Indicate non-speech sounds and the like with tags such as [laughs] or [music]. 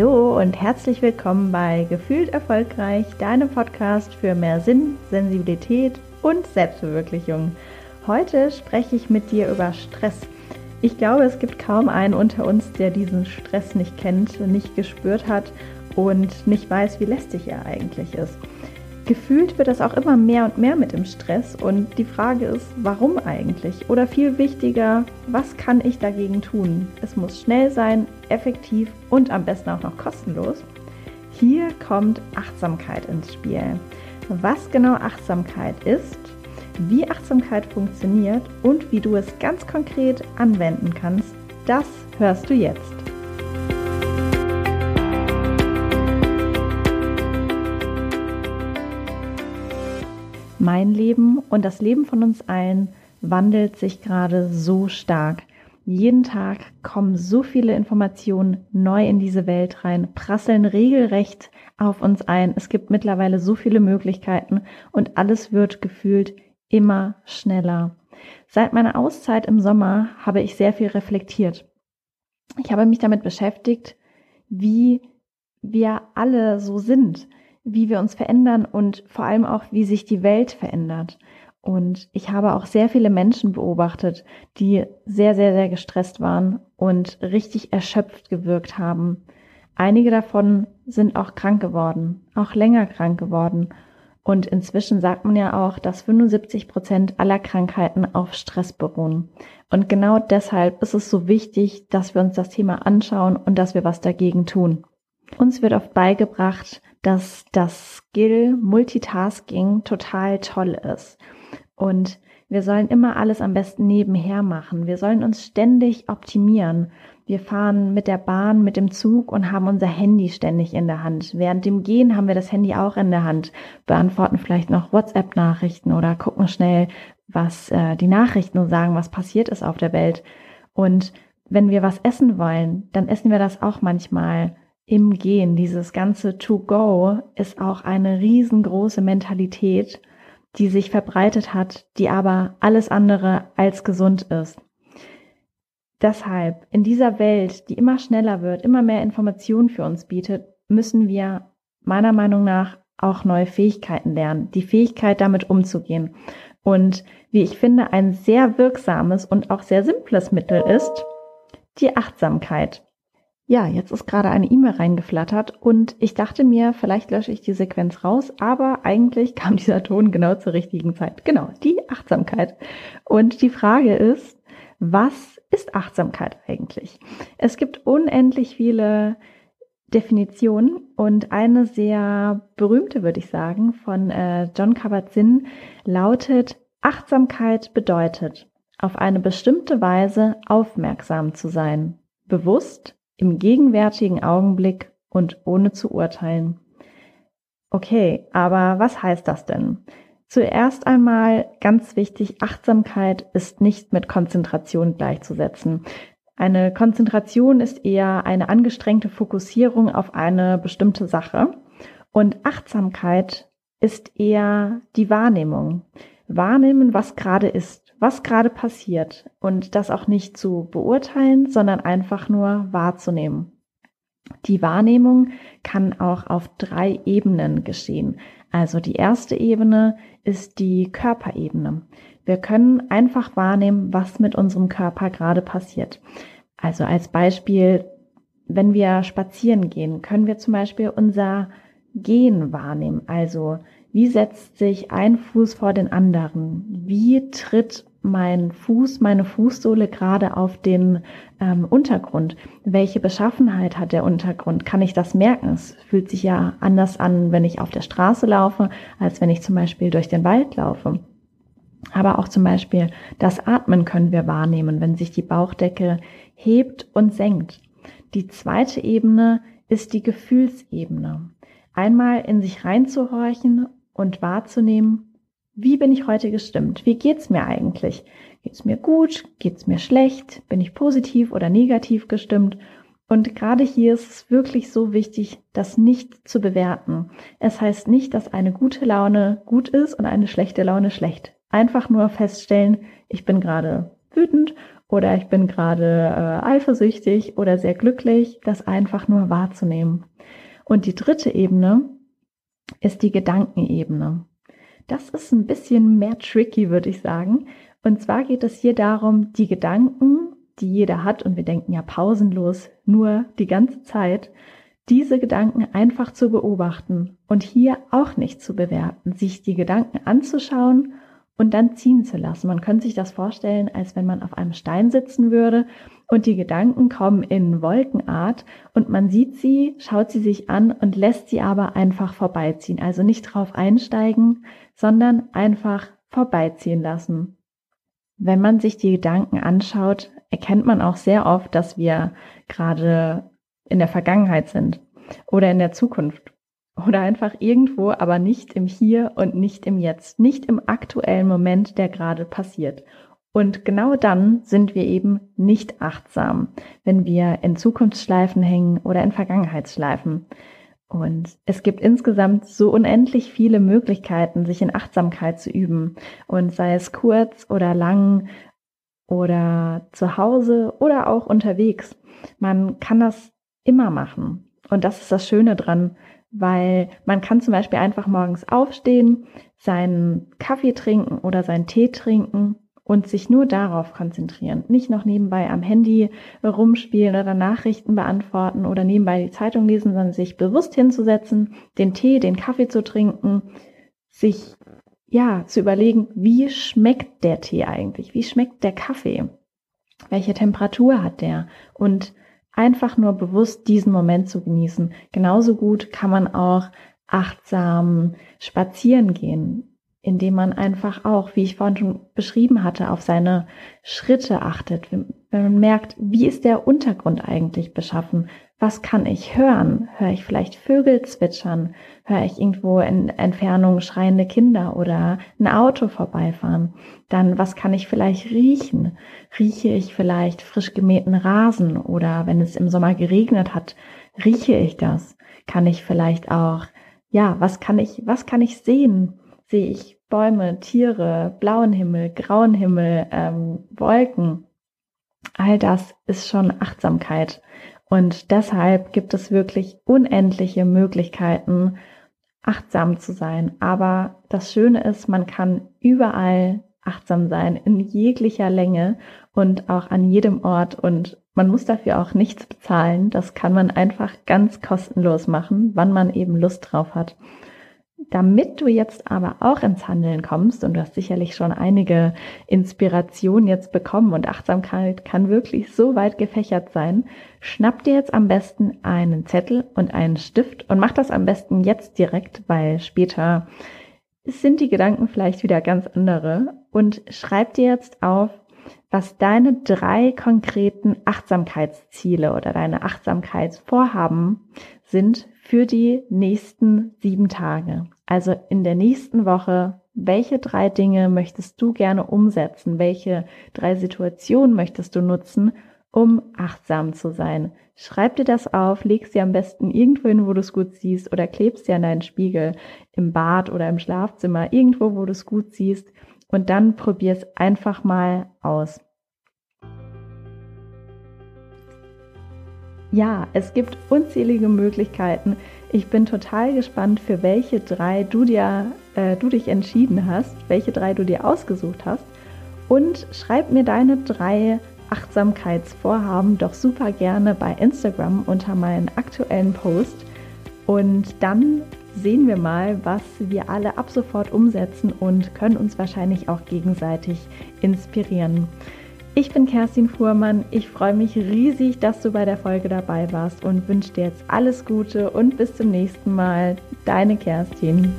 Hallo und herzlich willkommen bei Gefühlt Erfolgreich, deinem Podcast für mehr Sinn, Sensibilität und Selbstverwirklichung. Heute spreche ich mit dir über Stress. Ich glaube, es gibt kaum einen unter uns, der diesen Stress nicht kennt, nicht gespürt hat und nicht weiß, wie lästig er eigentlich ist. Gefühlt wird das auch immer mehr und mehr mit dem Stress und die Frage ist, warum eigentlich? Oder viel wichtiger, was kann ich dagegen tun? Es muss schnell sein, effektiv und am besten auch noch kostenlos. Hier kommt Achtsamkeit ins Spiel. Was genau Achtsamkeit ist, wie Achtsamkeit funktioniert und wie du es ganz konkret anwenden kannst, das hörst du jetzt. Mein Leben und das Leben von uns allen wandelt sich gerade so stark. Jeden Tag kommen so viele Informationen neu in diese Welt rein, prasseln regelrecht auf uns ein. Es gibt mittlerweile so viele Möglichkeiten und alles wird gefühlt immer schneller. Seit meiner Auszeit im Sommer habe ich sehr viel reflektiert. Ich habe mich damit beschäftigt, wie wir alle so sind wie wir uns verändern und vor allem auch, wie sich die Welt verändert. Und ich habe auch sehr viele Menschen beobachtet, die sehr, sehr, sehr gestresst waren und richtig erschöpft gewirkt haben. Einige davon sind auch krank geworden, auch länger krank geworden. Und inzwischen sagt man ja auch, dass 75 Prozent aller Krankheiten auf Stress beruhen. Und genau deshalb ist es so wichtig, dass wir uns das Thema anschauen und dass wir was dagegen tun. Uns wird oft beigebracht, dass das Skill Multitasking total toll ist. Und wir sollen immer alles am besten nebenher machen. Wir sollen uns ständig optimieren. Wir fahren mit der Bahn, mit dem Zug und haben unser Handy ständig in der Hand. Während dem Gehen haben wir das Handy auch in der Hand, beantworten vielleicht noch WhatsApp-Nachrichten oder gucken schnell, was äh, die Nachrichten sagen, was passiert ist auf der Welt. Und wenn wir was essen wollen, dann essen wir das auch manchmal im Gehen. Dieses ganze To-Go ist auch eine riesengroße Mentalität, die sich verbreitet hat, die aber alles andere als gesund ist. Deshalb, in dieser Welt, die immer schneller wird, immer mehr Informationen für uns bietet, müssen wir meiner Meinung nach auch neue Fähigkeiten lernen, die Fähigkeit damit umzugehen. Und wie ich finde, ein sehr wirksames und auch sehr simples Mittel ist die Achtsamkeit. Ja, jetzt ist gerade eine E-Mail reingeflattert und ich dachte mir, vielleicht lösche ich die Sequenz raus, aber eigentlich [laughs] kam dieser Ton genau zur richtigen Zeit. Genau, die Achtsamkeit. Und die Frage ist, was ist Achtsamkeit eigentlich? Es gibt unendlich viele Definitionen und eine sehr berühmte, würde ich sagen, von äh, John Kabat-Zinn lautet, Achtsamkeit bedeutet, auf eine bestimmte Weise aufmerksam zu sein, bewusst, im gegenwärtigen Augenblick und ohne zu urteilen. Okay, aber was heißt das denn? Zuerst einmal ganz wichtig, Achtsamkeit ist nicht mit Konzentration gleichzusetzen. Eine Konzentration ist eher eine angestrengte Fokussierung auf eine bestimmte Sache und Achtsamkeit ist eher die Wahrnehmung. Wahrnehmen, was gerade ist was gerade passiert und das auch nicht zu beurteilen, sondern einfach nur wahrzunehmen. Die Wahrnehmung kann auch auf drei Ebenen geschehen. Also die erste Ebene ist die Körperebene. Wir können einfach wahrnehmen, was mit unserem Körper gerade passiert. Also als Beispiel, wenn wir spazieren gehen, können wir zum Beispiel unser Gehen wahrnehmen. Also wie setzt sich ein Fuß vor den anderen? Wie tritt mein Fuß, meine Fußsohle gerade auf den ähm, Untergrund? Welche Beschaffenheit hat der Untergrund? Kann ich das merken? Es fühlt sich ja anders an, wenn ich auf der Straße laufe, als wenn ich zum Beispiel durch den Wald laufe. Aber auch zum Beispiel das Atmen können wir wahrnehmen, wenn sich die Bauchdecke hebt und senkt. Die zweite Ebene ist die Gefühlsebene. Einmal in sich reinzuhorchen und wahrzunehmen, wie bin ich heute gestimmt? Wie geht's mir eigentlich? Geht's mir gut? Geht's mir schlecht? Bin ich positiv oder negativ gestimmt? Und gerade hier ist es wirklich so wichtig, das nicht zu bewerten. Es heißt nicht, dass eine gute Laune gut ist und eine schlechte Laune schlecht. Einfach nur feststellen, ich bin gerade wütend oder ich bin gerade äh, eifersüchtig oder sehr glücklich, das einfach nur wahrzunehmen. Und die dritte Ebene ist die Gedankenebene. Das ist ein bisschen mehr tricky, würde ich sagen. Und zwar geht es hier darum, die Gedanken, die jeder hat, und wir denken ja pausenlos nur die ganze Zeit, diese Gedanken einfach zu beobachten und hier auch nicht zu bewerten, sich die Gedanken anzuschauen und dann ziehen zu lassen. Man könnte sich das vorstellen, als wenn man auf einem Stein sitzen würde und die Gedanken kommen in Wolkenart und man sieht sie, schaut sie sich an und lässt sie aber einfach vorbeiziehen. Also nicht drauf einsteigen, sondern einfach vorbeiziehen lassen. Wenn man sich die Gedanken anschaut, erkennt man auch sehr oft, dass wir gerade in der Vergangenheit sind oder in der Zukunft oder einfach irgendwo, aber nicht im Hier und nicht im Jetzt, nicht im aktuellen Moment, der gerade passiert. Und genau dann sind wir eben nicht achtsam, wenn wir in Zukunftsschleifen hängen oder in Vergangenheitsschleifen. Und es gibt insgesamt so unendlich viele Möglichkeiten, sich in Achtsamkeit zu üben. Und sei es kurz oder lang oder zu Hause oder auch unterwegs. Man kann das immer machen. Und das ist das Schöne dran, weil man kann zum Beispiel einfach morgens aufstehen, seinen Kaffee trinken oder seinen Tee trinken und sich nur darauf konzentrieren. Nicht noch nebenbei am Handy rumspielen oder Nachrichten beantworten oder nebenbei die Zeitung lesen, sondern sich bewusst hinzusetzen, den Tee, den Kaffee zu trinken, sich ja zu überlegen, wie schmeckt der Tee eigentlich? Wie schmeckt der Kaffee? Welche Temperatur hat der? Und einfach nur bewusst diesen Moment zu genießen. Genauso gut kann man auch achtsam spazieren gehen, indem man einfach auch, wie ich vorhin schon beschrieben hatte, auf seine Schritte achtet. Wenn man merkt, wie ist der Untergrund eigentlich beschaffen? Was kann ich hören? Höre ich vielleicht Vögel zwitschern? Höre ich irgendwo in Entfernung schreiende Kinder oder ein Auto vorbeifahren? Dann, was kann ich vielleicht riechen? Rieche ich vielleicht frisch gemähten Rasen oder wenn es im Sommer geregnet hat, rieche ich das? Kann ich vielleicht auch, ja, was kann ich, was kann ich sehen? Sehe ich Bäume, Tiere, blauen Himmel, grauen Himmel, ähm, Wolken? All das ist schon Achtsamkeit. Und deshalb gibt es wirklich unendliche Möglichkeiten, achtsam zu sein. Aber das Schöne ist, man kann überall achtsam sein, in jeglicher Länge und auch an jedem Ort. Und man muss dafür auch nichts bezahlen. Das kann man einfach ganz kostenlos machen, wann man eben Lust drauf hat. Damit du jetzt aber auch ins Handeln kommst, und du hast sicherlich schon einige Inspirationen jetzt bekommen und Achtsamkeit kann wirklich so weit gefächert sein, schnapp dir jetzt am besten einen Zettel und einen Stift und mach das am besten jetzt direkt, weil später sind die Gedanken vielleicht wieder ganz andere. Und schreib dir jetzt auf, was deine drei konkreten Achtsamkeitsziele oder deine Achtsamkeitsvorhaben sind für die nächsten sieben Tage. Also in der nächsten Woche, welche drei Dinge möchtest du gerne umsetzen? Welche drei Situationen möchtest du nutzen, um achtsam zu sein? Schreib dir das auf, leg sie am besten irgendwo hin, wo du es gut siehst oder klebst sie an deinen Spiegel im Bad oder im Schlafzimmer, irgendwo, wo du es gut siehst und dann probier es einfach mal aus. Ja, es gibt unzählige Möglichkeiten. Ich bin total gespannt, für welche drei du dir, äh, du dich entschieden hast, welche drei du dir ausgesucht hast. Und schreib mir deine drei Achtsamkeitsvorhaben doch super gerne bei Instagram unter meinen aktuellen Post. Und dann sehen wir mal, was wir alle ab sofort umsetzen und können uns wahrscheinlich auch gegenseitig inspirieren. Ich bin Kerstin Fuhrmann. Ich freue mich riesig, dass du bei der Folge dabei warst und wünsche dir jetzt alles Gute und bis zum nächsten Mal. Deine Kerstin.